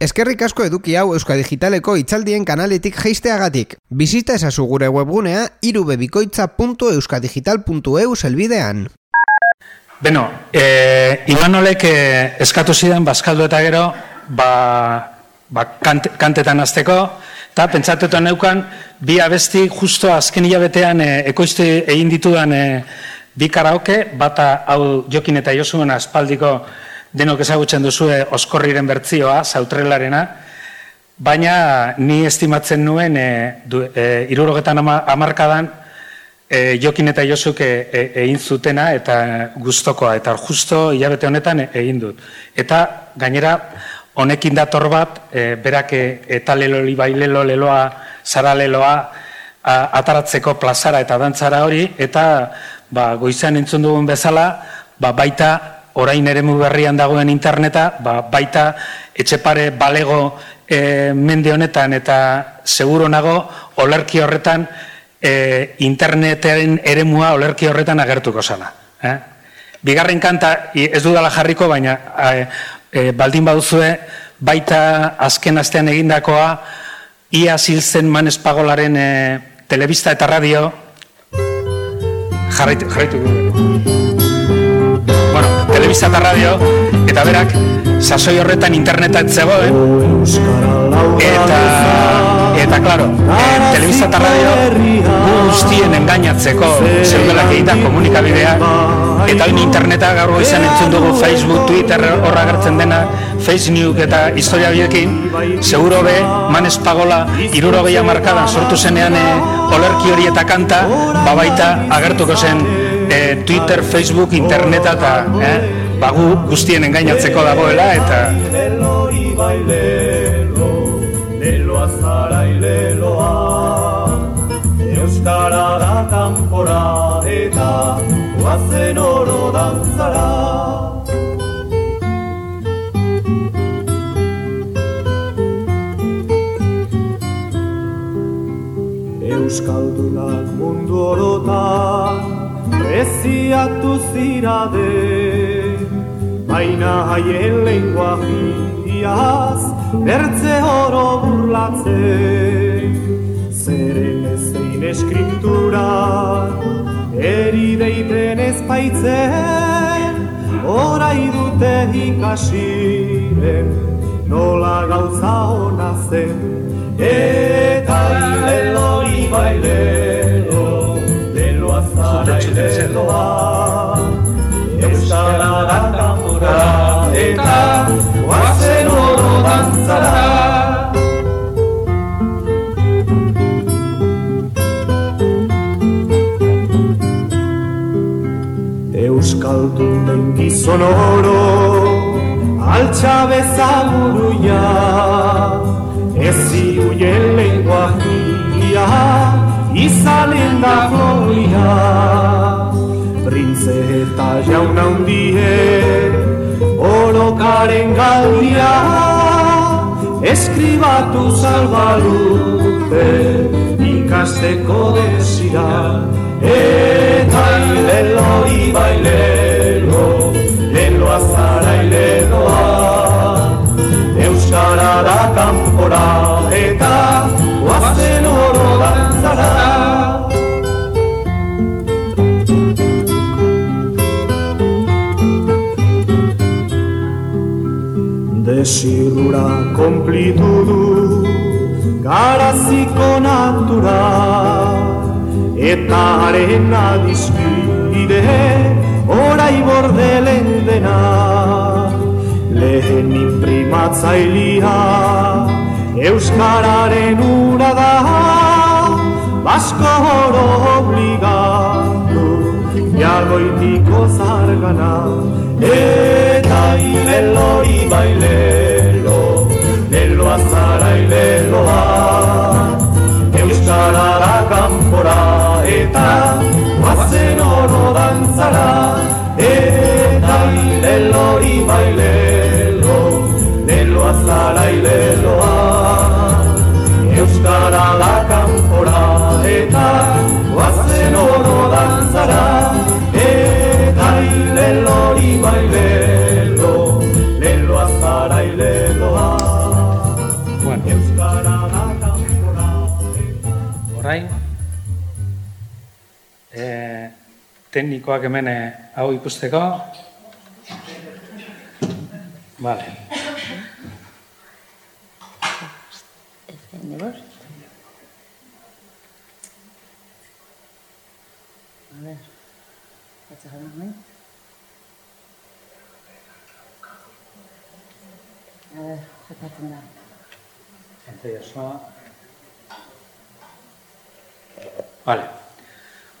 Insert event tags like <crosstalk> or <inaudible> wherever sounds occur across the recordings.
Eskerrik asko eduki hau Euskadigitaleko itzaldien kanaletik jeisteagatik. Bizita ezazu gure webgunea irubebikoitza.euskadigital.eu zelbidean. Beno, e, Imanolek e, eskatu zidan bazkaldu eta gero, ba, ba kantetan azteko, eta pentsatuta neukan, bi abesti justo azken hilabetean e, ekoizte egin ditudan e, bi karaoke, bata hau jokin eta josuen aspaldiko denok ezagutzen duzue oskorriren bertzioa, zautrelarena, baina ni estimatzen nuen e, du, e, irurogetan amarkadan e, jokin eta josuk e, e, egin zutena eta gustokoa eta justo hilabete honetan egin dut. Eta gainera honekin dator bat, e, berak eta leloli bailelo leloa, zara leloa, ataratzeko plazara eta dantzara hori, eta ba, goizan entzun dugun bezala, ba, baita orain ere berrian dagoen interneta, ba, baita etxepare balego e, mende honetan eta seguro nago olerki horretan e, interneten eremua olerki horretan agertuko zala. Eh? Bigarren kanta, ez dudala jarriko, baina e, e, baldin baduzue, baita azken astean egindakoa, ia zilzen manespagolaren e, telebista eta radio, jarraitu, jarraitu telebista eta radio, eta berak, sasoi horretan interneta etzegoen, eta, eta, klaro, eh, telebista eta radio guztien engainatzeko zeudelak egiten komunikabidea, eta hain interneta gaur izan entzun dugu Facebook, Twitter horra gertzen dena, Facebook eta historia biekin, seguro be, man espagola, iruro markadan sortu zenean e, olerki hori eta kanta, babaita agertuko zen e, Twitter, Facebook, Internet eta eh, bagu guztien engainatzeko dagoela eta Euskara da kanpora eta guazen oro dantzara. Euskaldunak mundu orotan Eziatu zirade Baina haien lengua jindiaz Bertze oro burlatze Zeren ezein eskriptura Eri deiten ezpaitzen Horai dute ikasiren Nola gauza hona zen. Eta ilelo ibailelo ireloa Euskara da eta guazen oro dantzara. Euskaldun den gizon oro altxa bezaguruia Ez ziuien lengua izalen da gloria Printze eta jauna hundie Orokaren galdia Eskribatu salbalute Ikasteko desira. Eta ilelo ibailelo Lelo azara ileloa. Euskara da kanpora Eta guazen oro dantzara desirura konplitu du garaziko natura. Eta arena dizkide orai bordelen dena. Lehen imprimatzailia euskararen ura da basko oro obligatu jagoitiko zargana eta ilelo ibailelo lelo azara ileloa euskara da kanpora eta guazen oro dantzara. Eta ilelo ibailelo lelo azara ileloa euskara da kanpora eta Oazen oro dantzara Eta ilelori bai lelo Leloa zara ileloa bueno. Euskara da kanpora Orain e, Teknikoak hemen hau ikusteko Vale. Defendemos. Ver, etxaganak nahi. A ver, jetatzen da. Entzai osoa. Vale.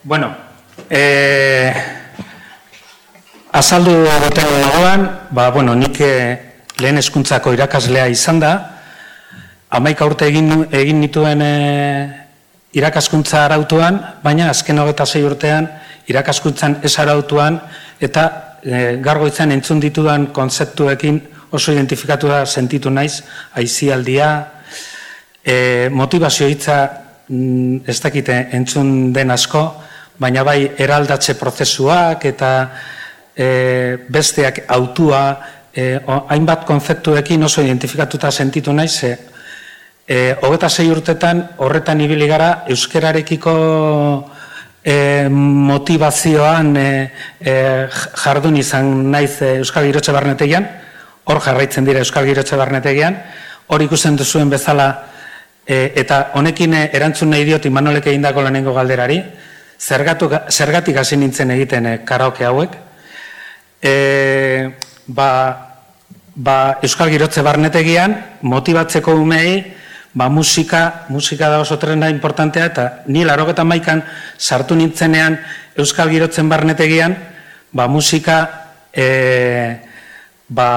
Bueno, eh, azaldu duten dagoan, ba, bueno, nik eh, lehen eskuntzako irakaslea izan da, amaika urte egin, egin nituen eh, irakaskuntza arautuan, baina azken hogeta zei urtean irakaskuntzan ez arautuan, eta e, gargoitzen entzun ditudan konzeptuekin oso identifikatu da sentitu naiz, aizialdia, e, motivazio hitza mm, ez dakite entzun den asko, baina bai eraldatze prozesuak eta e, besteak autua, e, hainbat konzeptuekin oso identifikatuta sentitu naiz, e, e, hogeta zei urtetan horretan ibili gara euskerarekiko e, motivazioan e, e, jardun izan naiz e, Euskal Girotxe Barnetegian, hor jarraitzen dira Euskal Girotxe Barnetegian, hor ikusten duzuen bezala, e, eta honekin erantzun nahi diot Imanolek egindako lanengo galderari, zergatu, zergatik hasi nintzen egiten e, karaoke hauek, e, ba, ba, Euskal Girotze Barnetegian, motibatzeko umei, ba, musika, musika da oso trena importantea, eta ni larogeta maikan sartu nintzenean Euskal Girotzen barnetegian, ba, musika e, ba,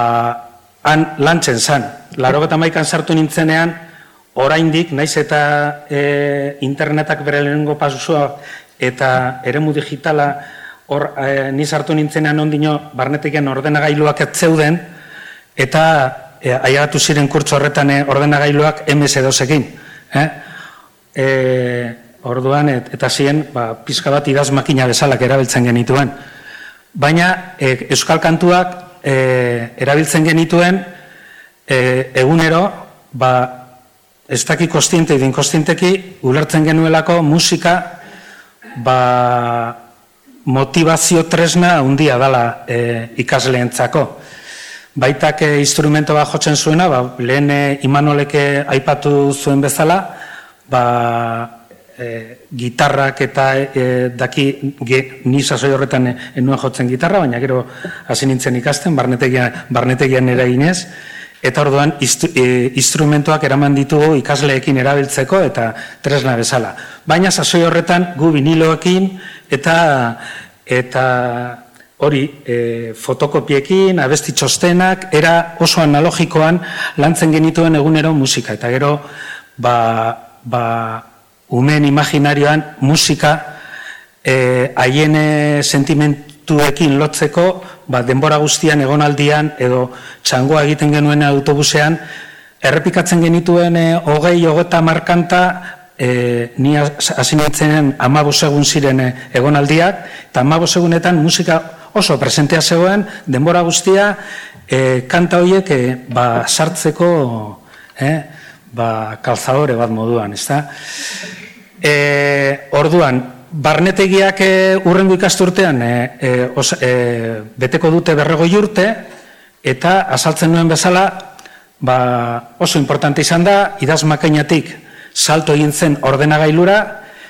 han lantzen zan. Larogeta maikan sartu nintzenean, oraindik naiz eta e, internetak bere lehenengo pasuzua eta eremu digitala hor e, ni sartu nintzenean ondino barnetegian ordenagailuak ez zeuden, eta e, aiatu ziren kurtso horretan e, ordenagailuak MS2ekin. Eh? E, orduan, eta ziren, ba, pizka bat idaz makina bezalak erabiltzen genituen. Baina, e, euskal kantuak e, erabiltzen genituen, e, egunero, ba, ez daki kostiente, idin kostienteki, ulertzen genuelako musika, ba, motivazio tresna handia dala e, ikasleentzako. Baitak e, instrumento bat jotzen zuena, ba, lehen e, imanoleke aipatu zuen bezala, ba, e, gitarrak eta e, daki ge, ni sasoi horretan enuen jotzen gitarra, baina gero hasi nintzen ikasten, barnetegian, barnetegian ere ginez, eta orduan instrumentoak eraman ditugu ikasleekin erabiltzeko eta tresna bezala. Baina sasoi horretan gu viniloekin eta eta hori e, fotokopiekin, abesti txostenak, era oso analogikoan lantzen genituen egunero musika. Eta gero, ba, ba, umen imaginarioan musika e, haien sentimentuekin lotzeko, ba, denbora guztian, egonaldian, edo txangoa egiten genuen autobusean, errepikatzen genituen e, hogei, hogeta markanta, e, ni hasi nintzen amabosegun ziren e, egonaldiak, eta amabosegunetan musika oso presentea zegoen, denbora guztia, e, kanta horiek e, ba, sartzeko e, ba, kalzadore bat moduan, ez da? E, orduan, barnetegiak e, urrengo ikasturtean e, e, os, e, beteko dute berrego jurte, eta azaltzen nuen bezala, ba, oso importante izan da, idaz makainatik salto egin zen ordenagailura,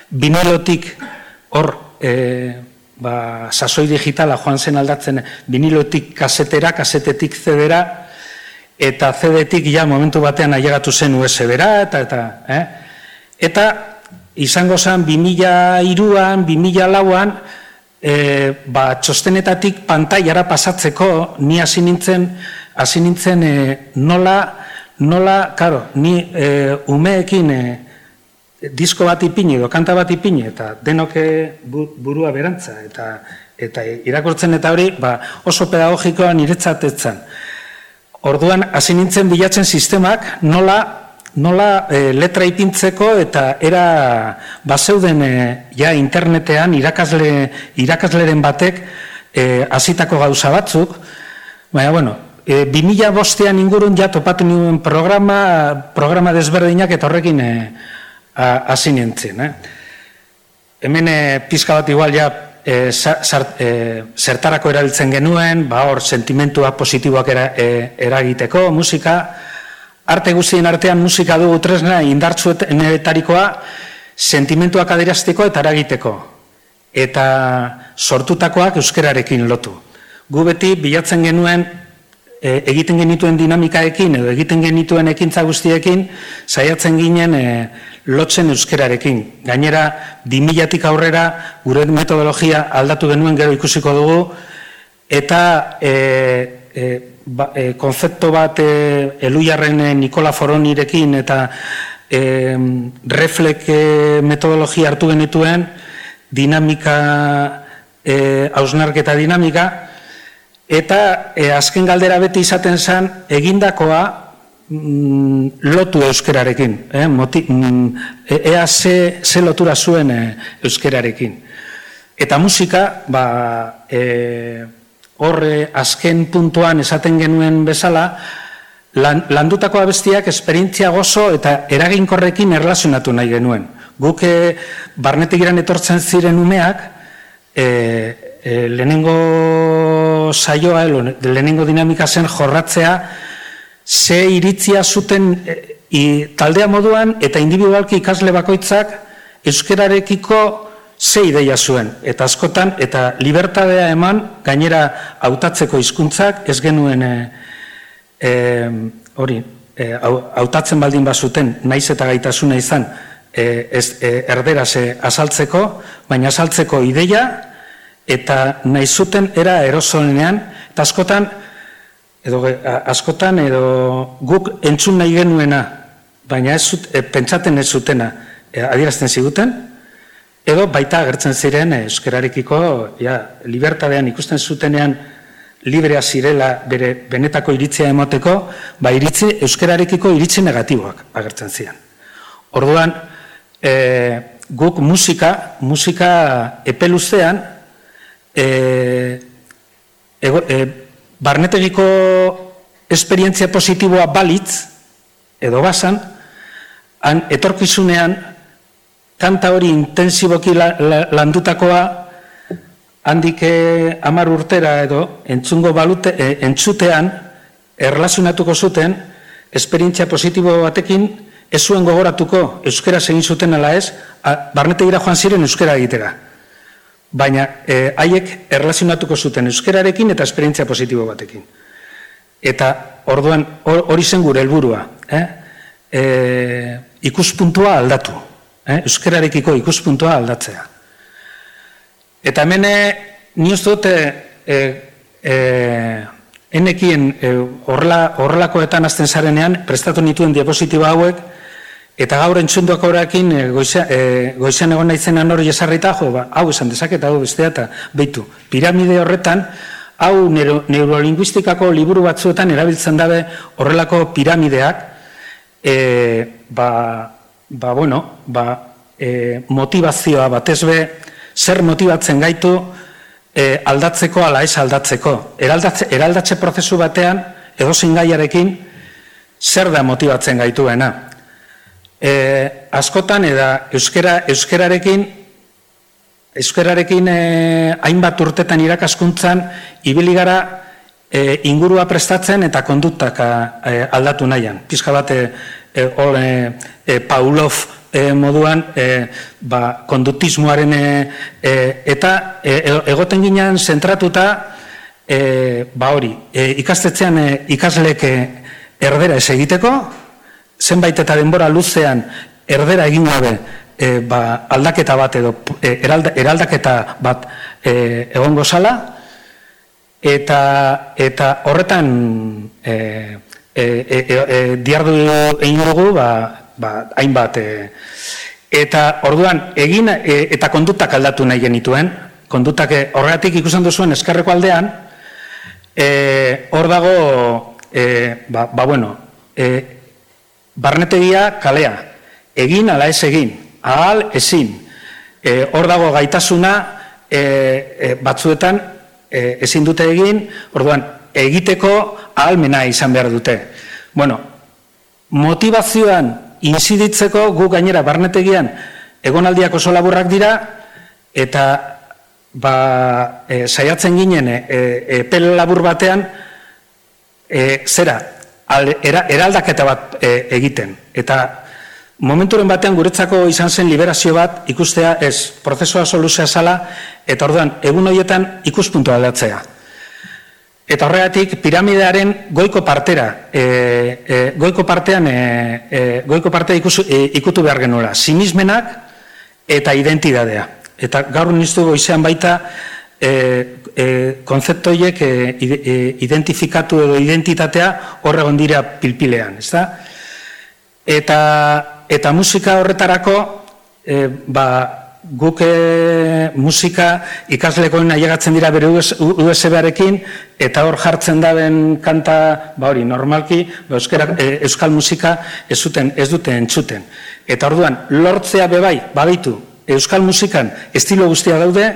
binilotik hor e, ba, sasoi digitala joan zen aldatzen binilotik kasetera, kasetetik zedera, eta zedetik ja momentu batean ailegatu zen USB-ra, eta, eta, eh? eta izango zen 2002an, 2004an, e, ba, txostenetatik pantaiara pasatzeko, ni hasi nintzen, hasi nintzen e, nola, nola, karo, ni e, umeekin e, disko bat ipini edo kanta bat ipini eta denoke burua berantza eta eta irakurtzen eta hori ba, oso pedagogikoa niretzat etzan. Orduan hasi nintzen bilatzen sistemak nola nola e, letra ipintzeko eta era baseuden e, ja internetean irakasle irakasleren batek e, hasitako gauza batzuk baina bueno E, 2000 bostean ingurun ja topatu nuen programa, programa desberdinak eta horrekin e, hasi nintzen. Eh? Hemen e, pizka bat igual ja e, zertarako erabiltzen genuen, ba hor sentimentua positiboak era, e, eragiteko, musika, arte guztien artean musika dugu tresna indartsuetarikoa sentimentuak adirazteko eta eragiteko. Eta sortutakoak euskerarekin lotu. Gu beti bilatzen genuen e, egiten genituen dinamikaekin edo egiten genituen ekintza guztiekin saiatzen ginen e, lotzen euskerarekin. Gainera, dimilatik aurrera gure metodologia aldatu genuen gero ikusiko dugu eta e, e, ba, e, konzepto bat e, eluiarren e, Nikola Foronirekin eta e, reflek e, metodologia hartu genituen dinamika e, hausnarketa dinamika Eta e, azken galdera beti izaten zen egindakoa mm, lotu euskerarekin. Eh? Moti, mm, e, ea ze, ze lotura zuen e, euskerarekin. Eta musika, ba, e, horre azken puntuan esaten genuen bezala, lan, landutako abestiak esperientzia gozo eta eraginkorrekin erlazionatu nahi genuen. Guk e, barnetik etortzen ziren umeak, e, e, lehenengo saioa, lehenengo dinamika zen jorratzea, ze iritzia zuten e, taldea moduan eta individualki ikasle bakoitzak euskerarekiko ze ideia zuen. Eta askotan, eta libertadea eman, gainera hautatzeko hizkuntzak ez genuen e, e, hori, e, hautatzen baldin bazuten, naiz eta gaitasuna izan, e, ez, e, erdera ze azaltzeko, baina azaltzeko ideia, eta nahi zuten era erosolenean, eta askotan, edo, askotan, edo guk entzun nahi genuena, baina ez zut, e, pentsaten ez zutena, e, adierazten ziguten, edo baita agertzen ziren e, euskararekiko, ja, libertadean ikusten zutenean, librea zirela bere benetako iritzia emoteko, ba iritzi, euskararekiko iritzi negatiboak agertzen ziren. Orduan, e, guk musika, musika epeluztean, e, e, barnetegiko esperientzia positiboa balitz, edo basan, han etorkizunean, kanta hori intensiboki landutakoa, handik amar urtera edo, entzungo balute, e, entzutean, erlazionatuko zuten, esperientzia positibo batekin, ez zuen gogoratuko, euskera egin zuten ala ez, barnetegira joan ziren euskera egitera baina e, haiek erlazionatuko zuten euskerarekin eta esperientzia positibo batekin. Eta orduan hori zen gure helburua, eh? E, ikuspuntua aldatu, eh? euskerarekiko ikuspuntua aldatzea. Eta hemen ni uste dute e, e, enekien e, horrelakoetan azten zarenean prestatu nituen diapositiba hauek Eta gaur entzunduak horrekin e, goizean egon nahi hori esarrita, jo, ba, hau esan dezaket, hau bestea eta behitu. Piramide horretan, hau neuro, neurolinguistikako liburu batzuetan erabiltzen dabe horrelako piramideak, e, ba, ba, bueno, ba, e, motivazioa batezbe, zer motibatzen gaitu e, aldatzeko ala ez aldatzeko. Eraldatze, eraldatze prozesu batean, edo gaiarekin, zer da motibatzen gaituena e, askotan eta euskera, euskerarekin euskerarekin e, hainbat urtetan irakaskuntzan ibili gara e, ingurua prestatzen eta kondutak e, aldatu nahian. Pizka bat e, e, e, Paulov e, moduan e, ba, kondutismoaren e, eta egoten ginean zentratuta e, ba hori, ikastetzean e, ikaslek erdera ez egiteko, zenbait eta denbora luzean erdera egin gabe e, ba, aldaketa bat edo e, eraldaketa bat e, egongo zala eta eta horretan e, e, e, e, diardu egin dugu ba, ba, hainbat e, eta orduan egin e, eta kondutak aldatu nahi genituen. Kondutak horregatik ikusten duzuen eskerreko aldean e, hor dago e, ba, ba bueno e, barnetegia kalea, egin ala ez egin, ahal ezin, e, hor dago gaitasuna e, e, batzuetan e, ezin dute egin, orduan egiteko ahalmena izan behar dute. Bueno, motivazioan inziditzeko gu gainera barnetegian egonaldiak oso laburrak dira, eta ba, e, saiatzen ginen e, e, pel labur batean e, zera, eraldaketa bat e, egiten. Eta momenturen batean guretzako izan zen liberazio bat ikustea ez prozesua soluzea zala eta orduan egun horietan ikuspuntu aldatzea. Eta horregatik piramidearen goiko partera, e, e, goiko partean, e, e, goiko partea ikusu, e, ikutu behar genuela, sinismenak eta identidadea. Eta gaur niztu goizean baita e, e, konzeptoiek e, e, identifikatu edo identitatea horre dira pilpilean, ez da? Eta, eta musika horretarako, e, ba, guk e, musika ikaslekoen ailegatzen dira bere USB-arekin eta hor jartzen daben kanta, ba hori, normalki ba, euskara, e, euskal musika ez, zuten, ez dute entzuten. Eta orduan, lortzea bebai, baditu, euskal musikan estilo guztia daude,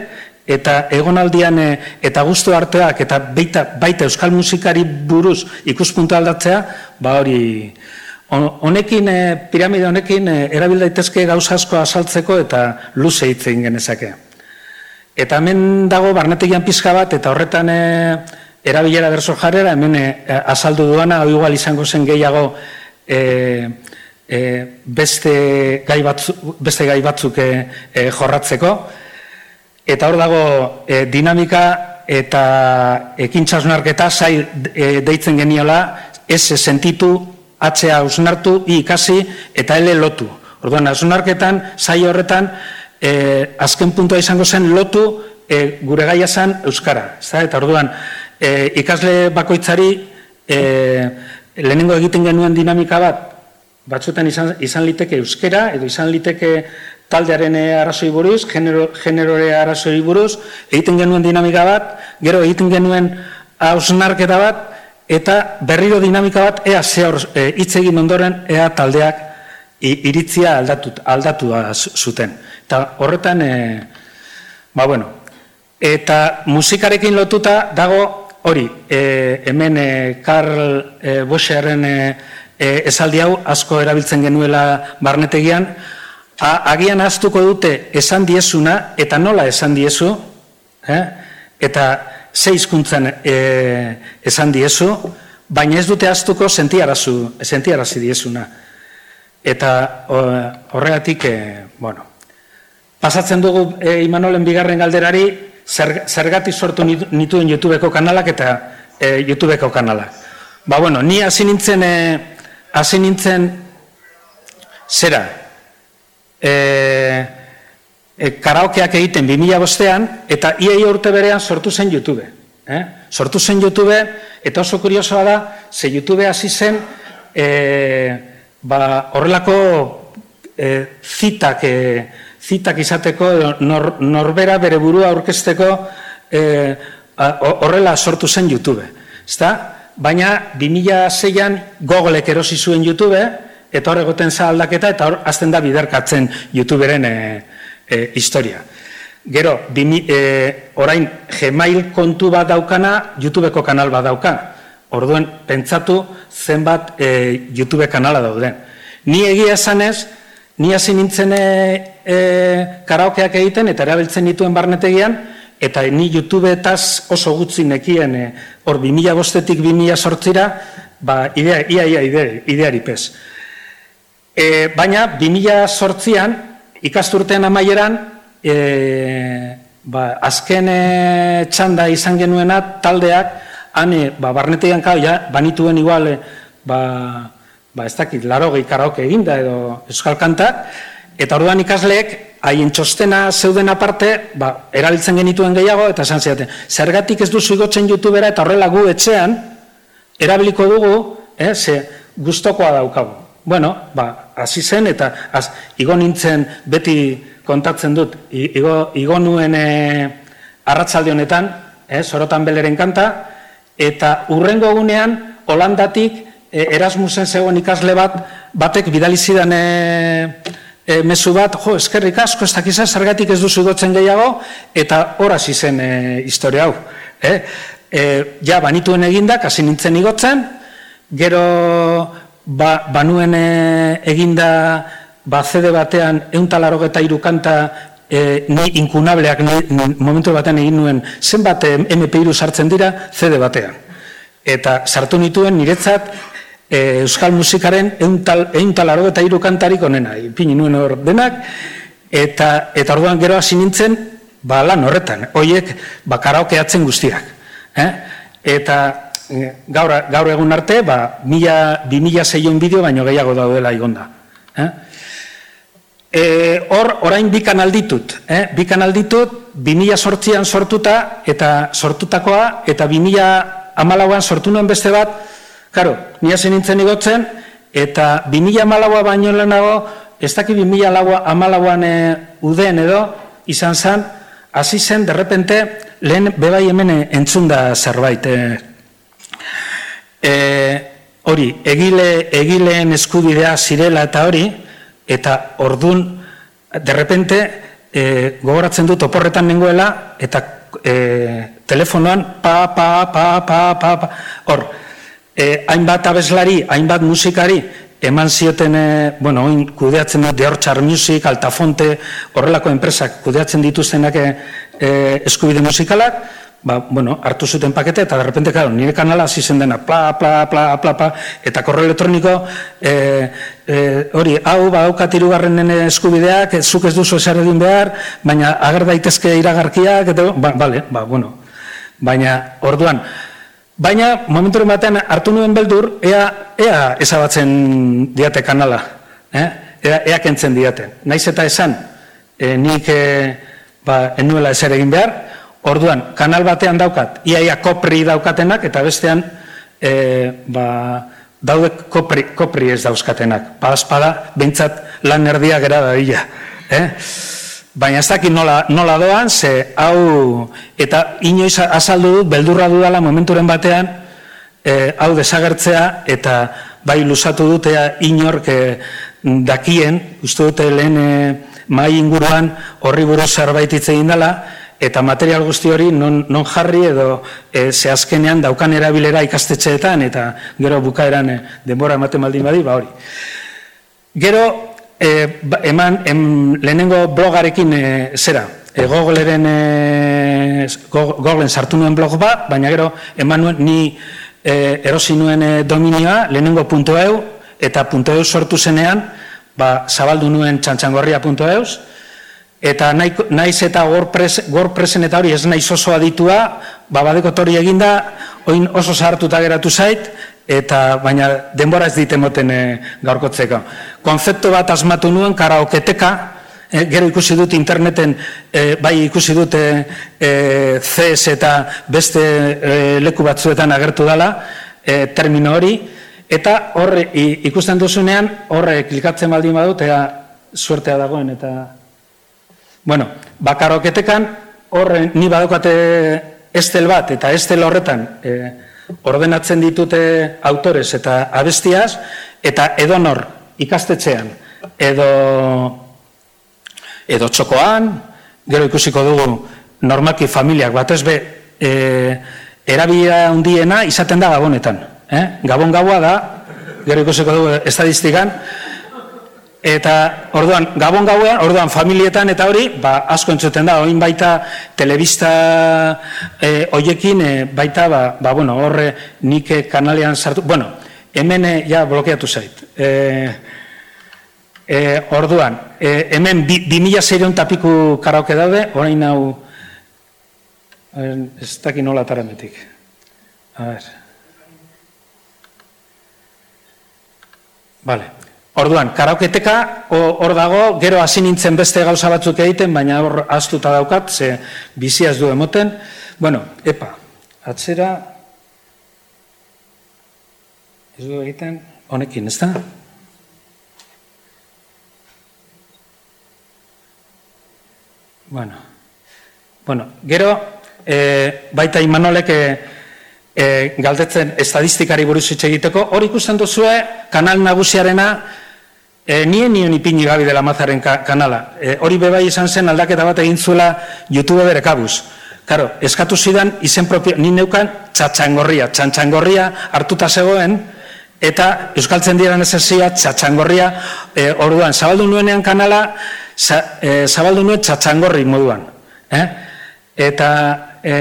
eta egonaldian e, eta guztu arteak eta baita, baita euskal musikari buruz ikuspuntu aldatzea, ba hori, Honekin, e, piramide honekin, e, erabil daitezke gauza asko asaltzeko eta luze hitzein genezake. Eta hemen dago barnetegian pizka bat, eta horretan e, erabilera berso jarrera, hemen e, azaldu duana, hau igual izango zen gehiago e, e, beste, gai batzu, beste gai batzuk e, jorratzeko. Eta hor dago e, dinamika eta ekintzasunarketa zai e, deitzen geniola, ez sentitu atzea ausnartu, ikasi eta ele lotu. Orduan, ausnarketan, zai horretan, e, azken puntua izango zen lotu e, gure gaia zen Euskara. Zta? Eta orduan, e, ikasle bakoitzari e, lehenengo egiten genuen dinamika bat, batzutan izan, izan liteke Euskara, edo izan liteke taldearen arrazoi buruz, genero, generore arrazoi buruz, egiten genuen dinamika bat, gero egiten genuen hausnarketa bat, eta berriro dinamika bat ea zehor e, hitz egin ondoren ea taldeak iritzia aldatu aldatu zuten. Eta horretan e, ba bueno, eta musikarekin lotuta dago hori, e, hemen e, Karl e, Boscheren e, e, esaldi hau asko erabiltzen genuela barnetegian, a, agian aztuko dute esan diezuna eta nola esan diezu, eh? eta ze hizkuntzan e, esan diezu, baina ez dute astuko sentiarazu, sentiarazi diezuna. Eta horregatik, e, bueno, pasatzen dugu e, Imanolen bigarren galderari, zer, zergatik sortu nituen YouTubeko kanalak eta e, YouTubeko kanalak. Ba, bueno, ni hasi nintzen, hasi nintzen, zera, e, e, karaokeak egiten 2000 bostean, eta iei urte berean sortu zen YouTube. Eh? Sortu zen YouTube, eta oso kuriosoa da, ze YouTube hasi zen, e, ba, horrelako e, zitak, e, zitak izateko, nor, norbera bere burua aurkezteko, e, horrela sortu zen YouTube. Ezta? Baina 2006an Googleek erosi zuen YouTube, eta hor egoten za aldaketa, eta hor azten da biderkatzen YouTuberen e, e, historia. Gero, bimi, e, orain Gmail kontu bat daukana, YouTubeko kanal bat dauka. Orduen, pentsatu zenbat e, YouTube kanala dauden. Ni egia esanez, ni hasi nintzen e, e, karaokeak egiten eta erabiltzen dituen barnetegian, eta ni YouTube etaz oso gutzi nekien e, hor 2000 bostetik 2000 sortzira, ba, idea, ia, ia, idea, ideari pez. E, baina, 2000 sortzian, ikasturtean amaieran, e, ba, azken e, txanda izan genuena taldeak, hane, ba, barnetean ja, banituen igual, e, ba, ba, ez dakit, laro gehi karaoke eginda edo euskal kantak, eta orduan ikasleek, haien txostena zeuden aparte, ba, erabiltzen genituen gehiago, eta esan ziaten, zergatik ez duzu igotzen youtubera, eta horrela gu etxean, erabiliko dugu, eh, ze guztokoa daukagu. Bueno, ba, hasi zen eta az, igo nintzen beti kontatzen dut igo, igo nuen e, arratsalde honetan, eh, sorotan beleren kanta eta urrengo egunean Holandatik e, Erasmusen zegoen ikasle bat batek bidali zidan e, e, mezu bat, jo, eskerrik asko ez dakiz zergatik ez duzu dotzen gehiago eta hor hasi zen e, historia hau, eh? E, ja banituen egindak hasi nintzen igotzen, gero ba, banuen e, eginda ba, zede batean euntalaro eta irukanta e, ni inkunableak ni, momentu batean egin nuen zenbat eh, MP3 sartzen dira CD batean. Eta sartu nituen niretzat e, euskal musikaren euntal, euntal aro eta iru kantarik onena, ipini nuen hor denak, eta, eta orduan gero hasi nintzen, ba lan horretan, hoiek ba karaokeatzen guztiak. Eh? Eta gaur, gaur egun arte, ba, mila, bi mila zeion bideo baino gehiago daudela igonda. Eh? E, hor, orain bi kanal ditut. Eh? Bi kanal ditut, bi mila sortzian sortuta, eta sortutakoa, eta bi mila amalauan sortu nuen beste bat, karo, nia zen nintzen igotzen, eta bi mila amalaua baino lehenago, ez daki bi mila amalauan e, uden edo, izan zen, hasi zen, derrepente, lehen bebai hemen entzun da zerbait. E, e, hori, egile, egileen eskubidea zirela eta hori, eta ordun derrepente e, gogoratzen dut oporretan nengoela eta e, telefonoan pa, pa, pa, pa, pa, pa, hor, e, hainbat abeslari, hainbat musikari, eman zioten, e, bueno, oin kudeatzen dut, Deortxar Music, Altafonte, horrelako enpresak kudeatzen dituztenak e, e eskubide musikalak, ba, bueno, hartu zuten pakete, eta derrepente, claro, nire kanala hasi zen dena, pla, pla, pla, pla, pla, eta korre elektroniko, e, e, hori, hau, ba, haukat irugarrenen eskubideak, ez zuk ez duzu eser egin behar, baina ager daitezke iragarkiak, eta, ba, bale, ba, bueno, baina, orduan, baina, momentu batean hartu nuen beldur, ea, ea ezabatzen diate kanala, eh? ea, ea kentzen diate. Naiz eta esan, e, nik, e, ba, enuela eser egin behar, Orduan, kanal batean daukat, iaia kopri daukatenak, eta bestean, e, ba, daude kopri, kopri ez dauzkatenak. Padazpada, bintzat lan erdia gera da bila. Eh? Baina ez dakit nola, nola doan, ze hau, eta inoiz azaldu dut, beldurra dudala momenturen batean, e, hau desagertzea, eta bai lusatu dutea inork e, dakien, uste dute lehen e, mai inguruan horri buruz zerbait hitz dela, eta material guzti hori non, non jarri edo e, zehazkenean daukan erabilera ikastetxeetan eta gero bukaeran e, denbora ematen baldin badi, ba hori. Gero, e, eman, em, lehenengo blogarekin e, zera, e, Googleren, e, Googleen sartu nuen blog bat, baina gero, eman nuen, ni e, erosi nuen e, dominioa, lehenengo punto eu, eta punto eu sortu zenean, ba, zabaldu nuen txantxangorria.eus, Eta naiz eta gorpresen eta hori ez naiz oso aditua, ba badeko tori eginda, oin oso sartuta geratu zait, eta baina denbora ez dite moten e, gaurkotzeko. Konzeptu bat asmatu nuen karaoketeka, e, gero ikusi dut interneten, e, bai ikusi dut e, CS eta beste leku batzuetan agertu dela, e, termino hori, eta horre ikusten duzunean, horre klikatzen baldin badut, eta suertea dagoen, eta Bueno, bakaroketekan horren ni badokate estel bat eta estel horretan e, ordenatzen ditute autores eta abestiaz eta edonor ikastetxean edo edo txokoan, gero ikusiko dugu normalki familiak batez be e, erabila handiena izaten da gabonetan. Eh? Gabon gaua da, gero ikusiko dugu estadistikan, Eta orduan, gabon gauean, orduan familietan eta hori, ba, asko entzuten da, oin baita telebista e, oiekin, e, baita, ba, ba, bueno, horre nik kanalean sartu, bueno, hemen ja blokeatu zait. E, e, orduan, e, hemen bi, bi mila zeiron tapiku karaoke daude, orain hau, ez dakit nola tarametik. A ver. Vale. Orduan, karaoketeka hor dago, gero hasi nintzen beste gauza batzuk egiten, baina hor astuta daukat, ze biziaz du emoten. Bueno, epa, atzera, ez du egiten, honekin, ez da? Bueno, bueno gero, e, baita imanolek, e, galdetzen estadistikari buruz hitz egiteko, hor ikusten duzue, kanal nagusiarena, E, nien nion ipini gabi dela mazaren kanala. E, hori bebai izan zen aldaketa bat egin zuela YouTube bere kabuz. Karo, eskatu zidan izen propio, nien neukan txatxangorria. Txatxangorria hartuta zegoen, eta euskaltzen dira nezazia txatxangorria, e, orduan, zabaldu nuenean kanala, za, e, zabaldu nuen txatxangorri moduan. Eh? Eta, e,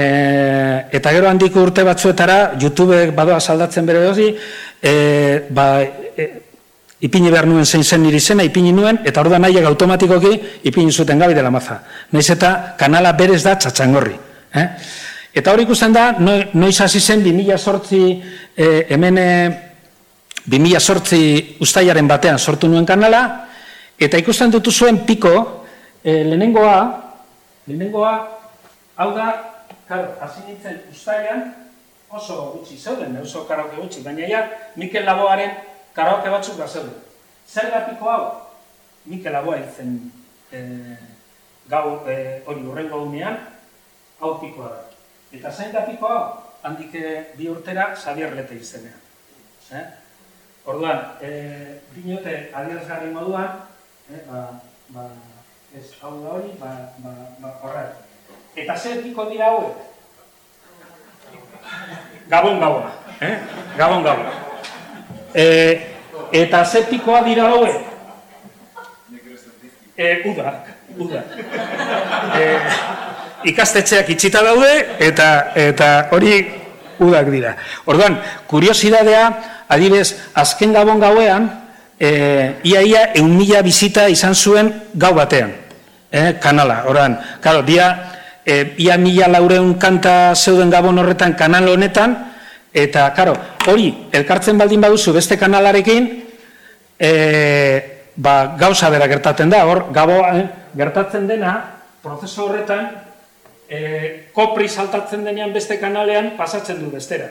eta gero handik urte batzuetara, YouTube badoa saldatzen bere hori, e, ba, e, ipini behar nuen zein zen niri zena, ipini nuen, eta orduan nahiak automatikoki ipini zuten gabi dela maza. Naiz eta kanala berez da txatxangorri. Eh? Eta hori ikusten da, noiz hasi zen 2000 sortzi, e, hemen 2000 sortzi ustaiaren batean sortu nuen kanala, eta ikusten dutu zuen piko, e, lehenengoa, lehenengoa, hau da, karo, hasi nintzen ustaian, oso gutxi zeuden, oso karaoke gutxi, baina ja, Mikel Laboaren karaoke batzuk da zeuden. Zer da piko hau? Mikel Laboa izen e, gau e, hori urrengo unean, hau pikoa da. Eta zain da piko hau, handik eh, bi urtera Xavier Lete izenean. Eh? Orduan, e, dinote adierazgarri moduan, eh, ba, ba, ez hau da hori, ba, ba, ba, horret. Eta zer piko dira hauek? Gabon gaua, eh? Gabon gaua. E, eta zer pikoa dira hauek? E, uda, uda. E, ikastetxeak itxita daude eta eta hori udak dira. Orduan, kuriosidadea, adibez, azken gabon gauean, e, ia ia eun mila bizita izan zuen gau batean, e, kanala. Orduan, karo, dia, e, ia mila laureun kanta zeuden gabon horretan kanal honetan, eta, karo, hori, elkartzen baldin baduzu beste kanalarekin, e, ba, gauza bera gertatzen da, hor, gabo, gertatzen dena, prozesu horretan, e, kopri saltatzen denean beste kanalean pasatzen du bestera.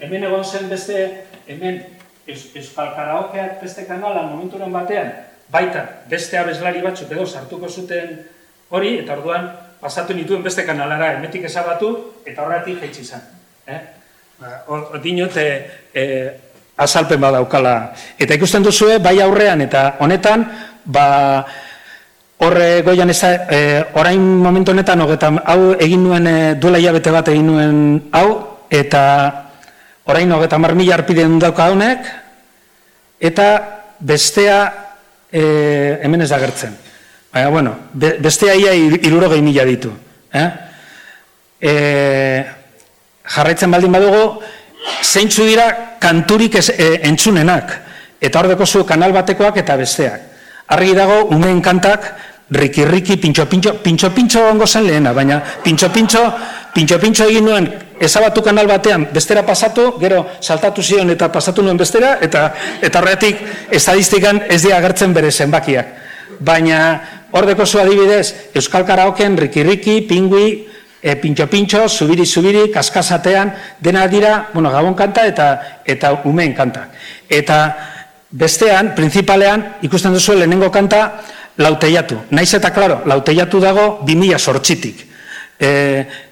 Hemen egon zen beste, hemen Euskal Karaokeak beste kanala momenturen batean, baita beste abeslari batzuk edo sartuko zuten hori, eta orduan pasatu nituen beste kanalara, emetik esabatu, eta horretik jaitsi izan. Eh? Ba, Dinote e, azalpen badaukala. Eta ikusten duzue, bai aurrean eta honetan, ba, Horre goian ez e, orain momentu honetan hau egin nuen e, duela hilabete bat egin nuen hau eta orain hogeta mar mila arpideen dauka honek eta bestea e, hemen ez da gertzen. Baina, bueno, bestea ia iruro gehi mila ditu. Eh? E, jarraitzen baldin badugu, zeintzu dira kanturik ez, e, entzunenak. Eta hor zu kanal batekoak eta besteak. Argi dago, umeen kantak, riki riki, pintxo pintxo, pintxo pintxo ongo zen lehena, baina pintxo pintxo, pintxo pintxo egin nuen ezabatu kanal batean bestera pasatu, gero saltatu zion eta pasatu nuen bestera, eta eta horretik estadistikan ez dira agertzen bere zenbakiak. Baina hor deko zu adibidez, Euskal Karaoken, riki riki, pingui, e, pintxo pintxo, zubiri zubiri, kaskasatean, dena dira, bueno, gabon kanta eta eta umeen kanta. Eta bestean, principalean, ikusten duzu lehenengo kanta, lauteiatu. Naiz eta, klaro, lauteiatu dago 2000 sortxitik. E,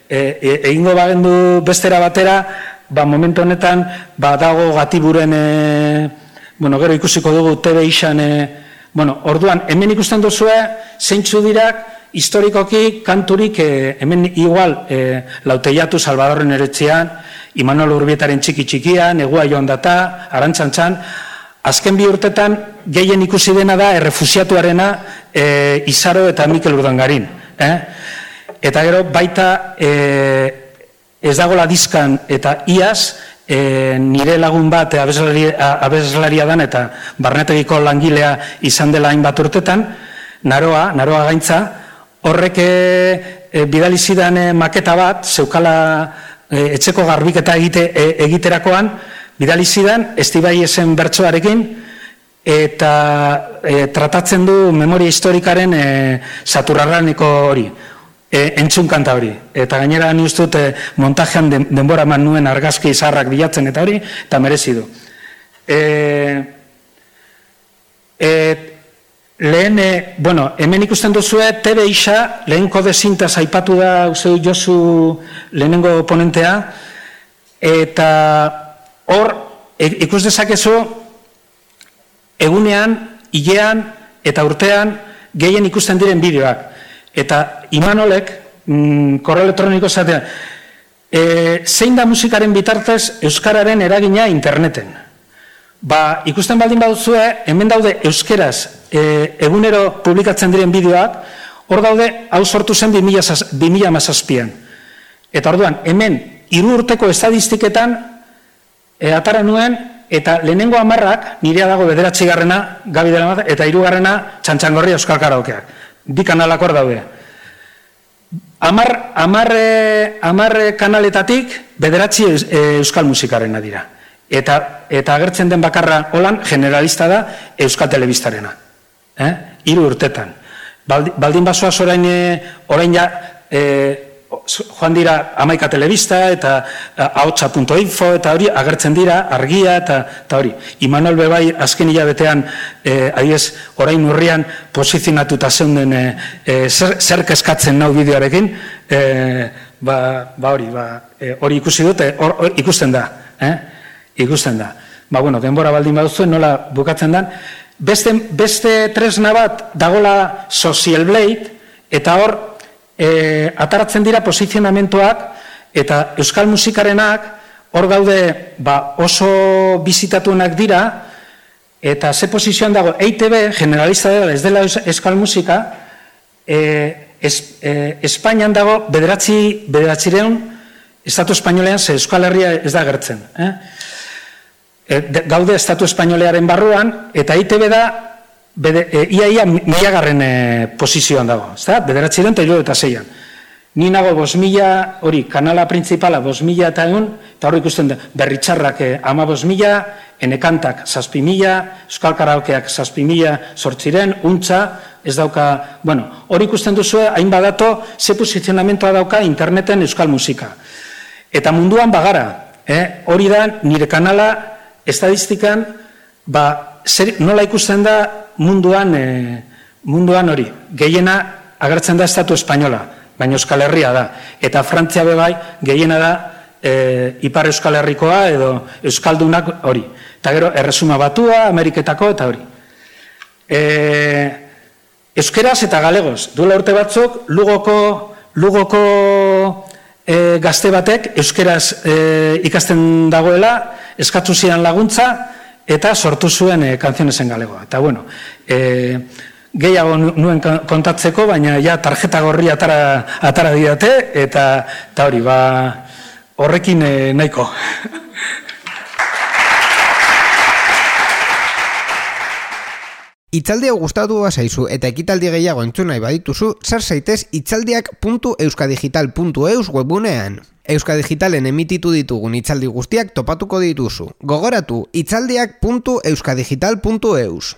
e, e, egingo bagendu bestera batera, ba, momentu honetan, ba, dago gatiburen, e, bueno, gero ikusiko dugu TV isan, e, bueno, orduan, hemen ikusten duzue, zeintzu dirak, historikoki kanturik e, hemen igual e, lauteiatu Salvadorren eretzean, Imanol Urbietaren txiki txikian, Egua joan data, Arantzantzan, Azken bi urtetan gehien ikusi dena da errefusiatuarena e, Izaro eta Mikel Urdangarin. Eh? Eta gero baita e, ez dagola dizkan eta iaz e, nire lagun bat abeslaria dan eta barnetegiko langilea izan dela hainbat urtetan, naroa, naroa gaintza, horrek e, e, bidalizidan e, maketa bat, zeukala e, etxeko garbiketa egite, e, egiterakoan, bidali zidan, estibai esen bertsoarekin, eta e, tratatzen du memoria historikaren e, saturrarraneko hori, e, entzun kanta hori. Eta gainera ni ustut e, montajean denbora man nuen argazki izarrak bilatzen eta hori, eta merezi du. E, e, lehen, e, bueno, hemen ikusten duzue, TV isa, lehen kode zinta zaipatu da, uste jozu lehenengo oponentea, eta Hor, ikus dezakezu, egunean, hilean eta urtean gehien ikusten diren bideoak. Eta imanolek, mm, korreo elektroniko zatean, e, zein da musikaren bitartez Euskararen eragina interneten? Ba, ikusten baldin baduzue, hemen daude euskeraz e, egunero publikatzen diren bideoak, hor daude, hau sortu zen 2000 mazazpian. Eta orduan, hemen, hiru urteko estadistiketan, e, atara nuen, eta lehenengo amarrak, nirea dago bederatzi garrena, gabi dela eta hirugarrena txantxangorri euskal karaokeak. Bi kanalak hor daude. Amar, amarre, amarre kanaletatik, bederatzi euskal musikarena dira eta eta agertzen den bakarra holan generalista da Euskal Telebistarena. Eh? Hiru urtetan. Baldin basoa orain eh, orain ja e, joan dira amaika telebista eta ahotsa.info eta hori agertzen dira argia eta, eta hori. Imanol Bebai azken hilabetean e, adiez orain urrian posizionatuta zeunden e, zer, zer keskatzen nau bideoarekin e, ba, ba hori ba, hori ikusi dute ikusten da. Eh? Ikusten da. Ba, bueno, denbora baldin baduzuen nola bukatzen dan. Beste, beste tresna bat dagola Social Blade, eta hor, e, ataratzen dira posizionamentoak, eta euskal musikarenak, hor gaude ba, oso bizitatuenak dira, eta ze posizioan dago, EITB, generalista dela, ez dela euskal musika, e, es, e, Espainian dago, bederatzi, bederatzireun, Estatu Espainolean, ze Euskal Herria ez da gertzen. Eh? E, gaude Estatu Espainolearen barruan, eta ITB da, bede, e, iaia milagarren e, posizioan dago, ez da? Bederatzi den, eta zeian. Ni nago bos mila, hori, kanala principala bos mila eta egun, eta hori ikusten da, berritxarrak e, ama bos mila, enekantak zazpi mila, euskal karaokeak zazpi mila sortziren, untza, ez dauka, bueno, hori ikusten duzu, hain badato, ze posizionamentoa dauka interneten euskal musika. Eta munduan bagara, eh? hori da nire kanala estadistikan ba, zer, nola ikusten da munduan e, munduan hori? Gehiena agertzen da estatu espainola baina euskal herria da. Eta frantzia bebai gehiena da e, ipar euskal herrikoa edo euskaldunak hori. Eta gero erresuma batua ameriketako eta hori. E, euskeraz eta galegoz duela urte batzuk lugoko lugoko e, gazte batek euskeraz e, ikasten dagoela eskatu zian laguntza eta sortu zuen e, kanzionezen galegoa. Eta bueno, e, gehiago nuen kontatzeko, baina ja tarjeta gorri atara, atara diate, eta, eta hori, ba, horrekin e, nahiko. <laughs> Itzaldi hau gustatu zaizu eta ekitaldi gehiago entzun nahi badituzu, sar zaitez itzaldiak.euskadigital.eus webunean. Euskadigitalen emititu ditugun itzaldi guztiak topatuko dituzu. Gogoratu itzaldiak.euskadigital.eus.